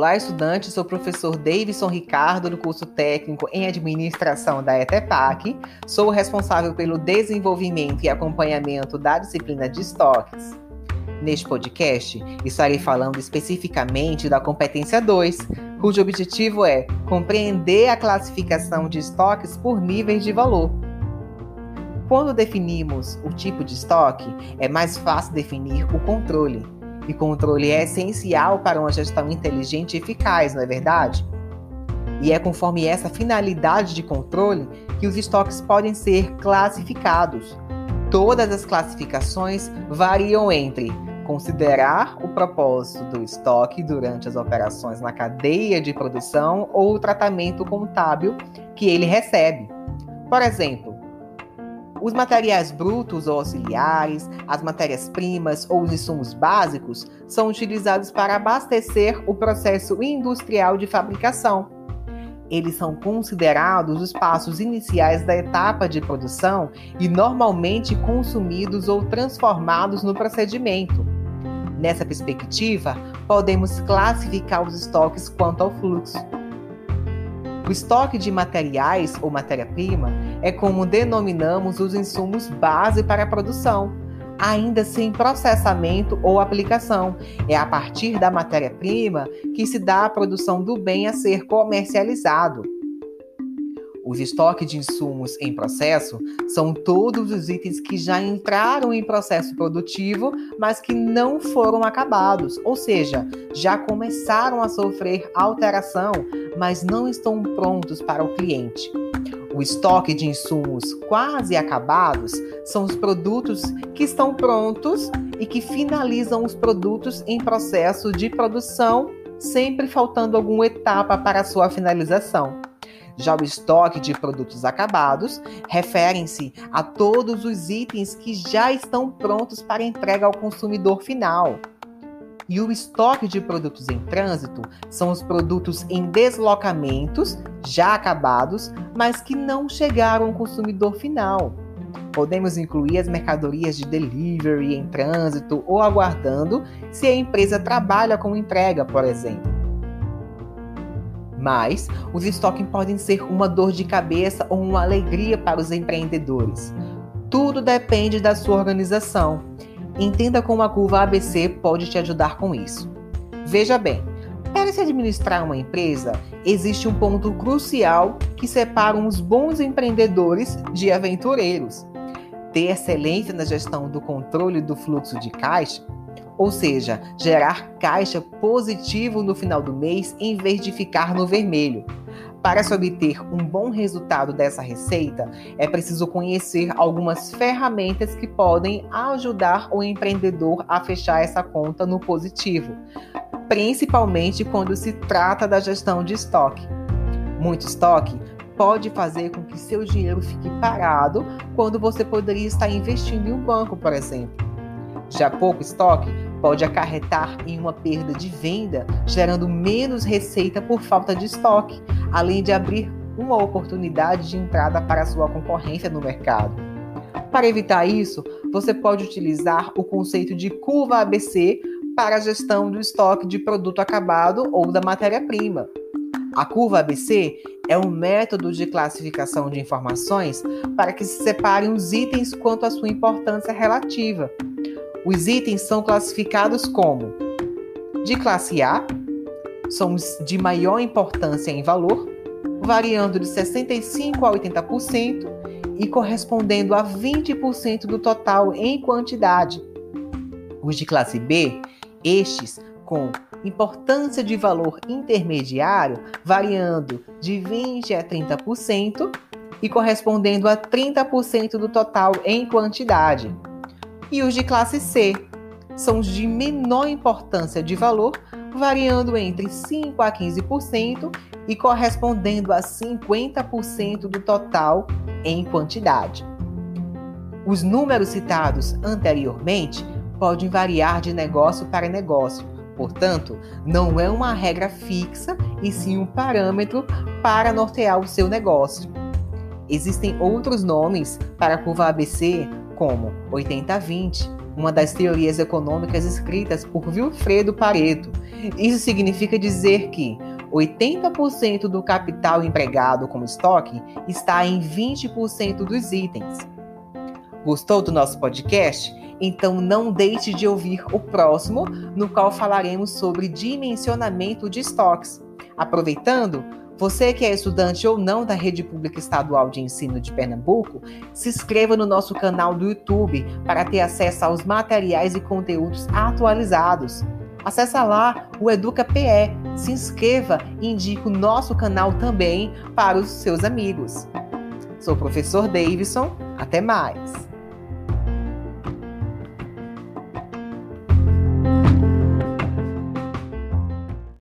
Olá, estudantes. Sou o professor Davidson Ricardo, do curso técnico em administração da ETEPAC. Sou o responsável pelo desenvolvimento e acompanhamento da disciplina de estoques. Neste podcast, estarei falando especificamente da competência 2, cujo objetivo é compreender a classificação de estoques por níveis de valor. Quando definimos o tipo de estoque, é mais fácil definir o controle e controle é essencial para uma gestão inteligente e eficaz, não é verdade? E é conforme essa finalidade de controle que os estoques podem ser classificados. Todas as classificações variam entre considerar o propósito do estoque durante as operações na cadeia de produção ou o tratamento contábil que ele recebe. Por exemplo, os materiais brutos ou auxiliares, as matérias-primas ou os insumos básicos são utilizados para abastecer o processo industrial de fabricação. Eles são considerados os passos iniciais da etapa de produção e normalmente consumidos ou transformados no procedimento. Nessa perspectiva, podemos classificar os estoques quanto ao fluxo. O estoque de materiais ou matéria-prima é como denominamos os insumos base para a produção, ainda sem processamento ou aplicação. É a partir da matéria-prima que se dá a produção do bem a ser comercializado. Os estoques de insumos em processo são todos os itens que já entraram em processo produtivo, mas que não foram acabados, ou seja, já começaram a sofrer alteração, mas não estão prontos para o cliente. O estoque de insumos quase acabados são os produtos que estão prontos e que finalizam os produtos em processo de produção, sempre faltando alguma etapa para sua finalização. Já o estoque de produtos acabados referem-se a todos os itens que já estão prontos para entrega ao consumidor final. E o estoque de produtos em trânsito são os produtos em deslocamentos já acabados, mas que não chegaram ao consumidor final. Podemos incluir as mercadorias de delivery em trânsito ou aguardando se a empresa trabalha com entrega, por exemplo. Mas os estoques podem ser uma dor de cabeça ou uma alegria para os empreendedores. Tudo depende da sua organização. Entenda como a curva ABC pode te ajudar com isso. Veja bem, para se administrar uma empresa, existe um ponto crucial que separa os bons empreendedores de aventureiros. Ter excelência na gestão do controle do fluxo de caixa ou seja, gerar caixa positivo no final do mês em vez de ficar no vermelho. Para se obter um bom resultado dessa receita, é preciso conhecer algumas ferramentas que podem ajudar o empreendedor a fechar essa conta no positivo, principalmente quando se trata da gestão de estoque. Muito estoque pode fazer com que seu dinheiro fique parado quando você poderia estar investindo em um banco, por exemplo. Já pouco estoque pode acarretar em uma perda de venda, gerando menos receita por falta de estoque, além de abrir uma oportunidade de entrada para sua concorrência no mercado. Para evitar isso, você pode utilizar o conceito de curva ABC para a gestão do estoque de produto acabado ou da matéria-prima. A curva ABC é um método de classificação de informações para que se separem os itens quanto à sua importância relativa os itens são classificados como de classe A, são os de maior importância em valor, variando de 65% a 80% e correspondendo a 20% do total em quantidade. Os de classe B, estes com importância de valor intermediário, variando de 20% a 30% e correspondendo a 30% do total em quantidade e os de classe C são os de menor importância de valor, variando entre 5 a 15% e correspondendo a 50% do total em quantidade. Os números citados anteriormente podem variar de negócio para negócio, portanto, não é uma regra fixa e sim um parâmetro para nortear o seu negócio. Existem outros nomes para a curva ABC como 80-20, uma das teorias econômicas escritas por Wilfredo Pareto. Isso significa dizer que 80% do capital empregado como estoque está em 20% dos itens. Gostou do nosso podcast? Então não deixe de ouvir o próximo, no qual falaremos sobre dimensionamento de estoques. Aproveitando, você que é estudante ou não da Rede Pública Estadual de Ensino de Pernambuco, se inscreva no nosso canal do YouTube para ter acesso aos materiais e conteúdos atualizados. Acesse lá o Educa PE, se inscreva e indique o nosso canal também para os seus amigos. Sou o professor Davidson, até mais!